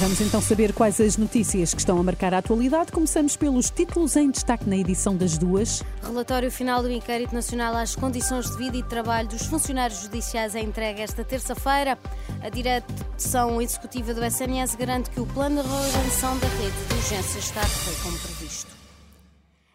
Vamos então saber quais as notícias que estão a marcar a atualidade. Começamos pelos títulos em destaque na edição das duas. Relatório final do Inquérito Nacional às Condições de Vida e de Trabalho dos Funcionários Judiciais é entregue esta terça-feira. A direção executiva do SNS garante que o plano de reorganização da rede de urgências está a correr como previsto.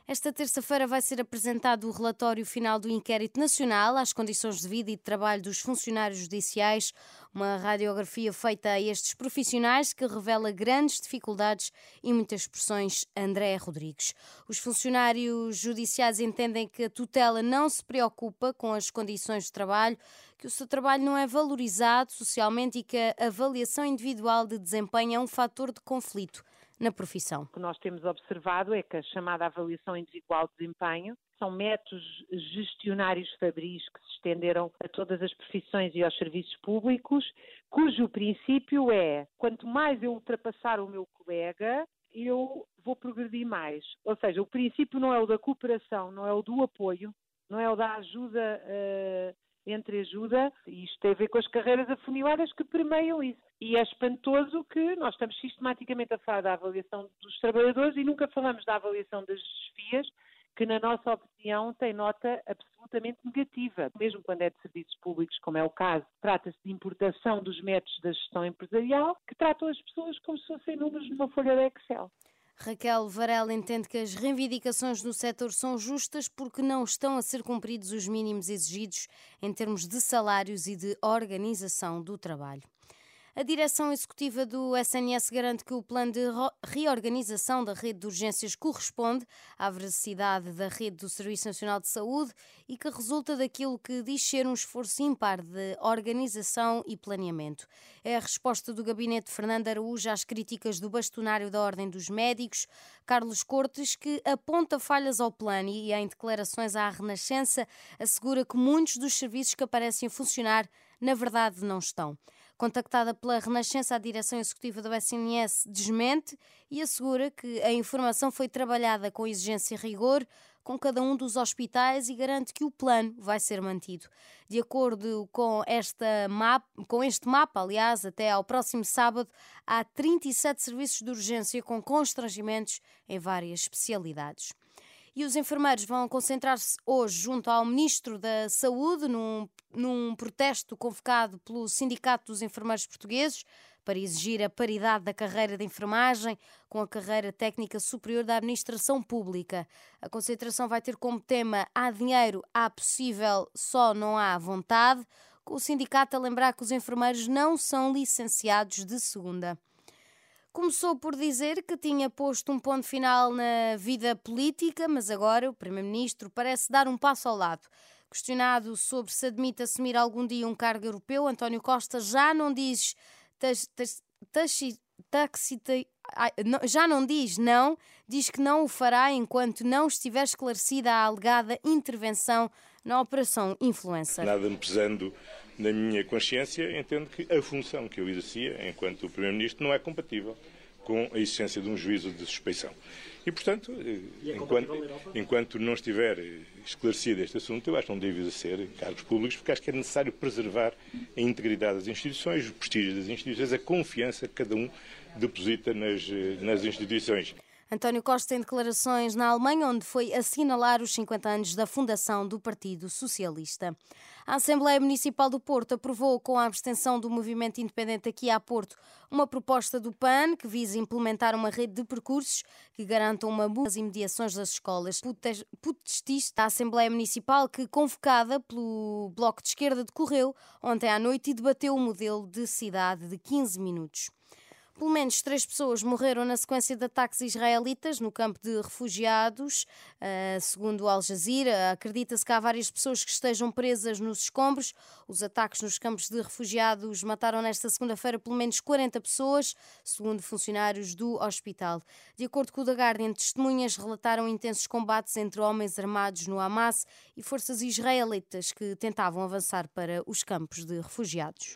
Esta terça-feira vai ser apresentado o relatório final do Inquérito Nacional às condições de vida e de trabalho dos funcionários judiciais, uma radiografia feita a estes profissionais que revela grandes dificuldades e muitas pressões. André Rodrigues. Os funcionários judiciais entendem que a tutela não se preocupa com as condições de trabalho, que o seu trabalho não é valorizado socialmente e que a avaliação individual de desempenho é um fator de conflito na profissão. O que nós temos observado é que a chamada avaliação individual de desempenho são métodos gestionários fabris que se estenderam a todas as profissões e aos serviços públicos, cujo princípio é quanto mais eu ultrapassar o meu colega, eu vou progredir mais. Ou seja, o princípio não é o da cooperação, não é o do apoio, não é o da ajuda uh, entre ajuda, e isto tem a ver com as carreiras afuniladas que permeiam isso. E é espantoso que nós estamos sistematicamente a falar da avaliação dos trabalhadores e nunca falamos da avaliação das chefias, que, na nossa opinião, tem nota absolutamente negativa. Mesmo quando é de serviços públicos, como é o caso, trata-se de importação dos métodos da gestão empresarial, que tratam as pessoas como se fossem números numa folha de Excel. Raquel Varela entende que as reivindicações no setor são justas porque não estão a ser cumpridos os mínimos exigidos em termos de salários e de organização do trabalho. A direção executiva do SNS garante que o plano de reorganização da rede de urgências corresponde à veracidade da rede do Serviço Nacional de Saúde e que resulta daquilo que diz ser um esforço ímpar de organização e planeamento. É a resposta do gabinete de Fernando Araújo às críticas do bastonário da Ordem dos Médicos, Carlos Cortes, que aponta falhas ao plano e, em declarações à Renascença, assegura que muitos dos serviços que aparecem a funcionar na verdade não estão. Contactada pela Renascença, a direção executiva do SNS desmente e assegura que a informação foi trabalhada com exigência e rigor com cada um dos hospitais e garante que o plano vai ser mantido. De acordo com, esta mapa, com este mapa, aliás, até ao próximo sábado, há 37 serviços de urgência com constrangimentos em várias especialidades. E os enfermeiros vão concentrar-se hoje junto ao Ministro da Saúde num, num protesto convocado pelo Sindicato dos Enfermeiros Portugueses para exigir a paridade da carreira de enfermagem com a carreira técnica superior da administração pública. A concentração vai ter como tema Há dinheiro, há possível, só não há vontade. Com o sindicato a lembrar que os enfermeiros não são licenciados de segunda. Começou por dizer que tinha posto um ponto final na vida política, mas agora o Primeiro-Ministro parece dar um passo ao lado. Questionado sobre se admite assumir algum dia um cargo europeu, António Costa já não diz já não diz não, diz que não o fará enquanto não estiver esclarecida a alegada intervenção na Operação Influencer. Nada me pesando na minha consciência, entendo que a função que eu exercia enquanto Primeiro-Ministro não é compatível com a existência de um juízo de suspeição. E, portanto, é enquanto, enquanto, não estiver esclarecido este assunto, eu acho que não deve exercer cargos públicos, porque acho que é necessário preservar a integridade das instituições, o prestígio das instituições, a confiança que cada um deposita nas, nas instituições. António Costa em declarações na Alemanha, onde foi assinalar os 50 anos da fundação do Partido Socialista. A Assembleia Municipal do Porto aprovou, com a abstenção do movimento independente aqui a Porto, uma proposta do PAN que visa implementar uma rede de percursos que garantam uma boa nas imediações das escolas. Putestista da Assembleia Municipal que, convocada pelo Bloco de Esquerda, decorreu ontem à noite e debateu o modelo de cidade de 15 minutos. Pelo menos três pessoas morreram na sequência de ataques israelitas no campo de refugiados. Uh, segundo Al Jazeera, acredita-se que há várias pessoas que estejam presas nos escombros. Os ataques nos campos de refugiados mataram nesta segunda-feira pelo menos 40 pessoas, segundo funcionários do hospital. De acordo com o The Guardian, testemunhas relataram intensos combates entre homens armados no Hamas e forças israelitas que tentavam avançar para os campos de refugiados.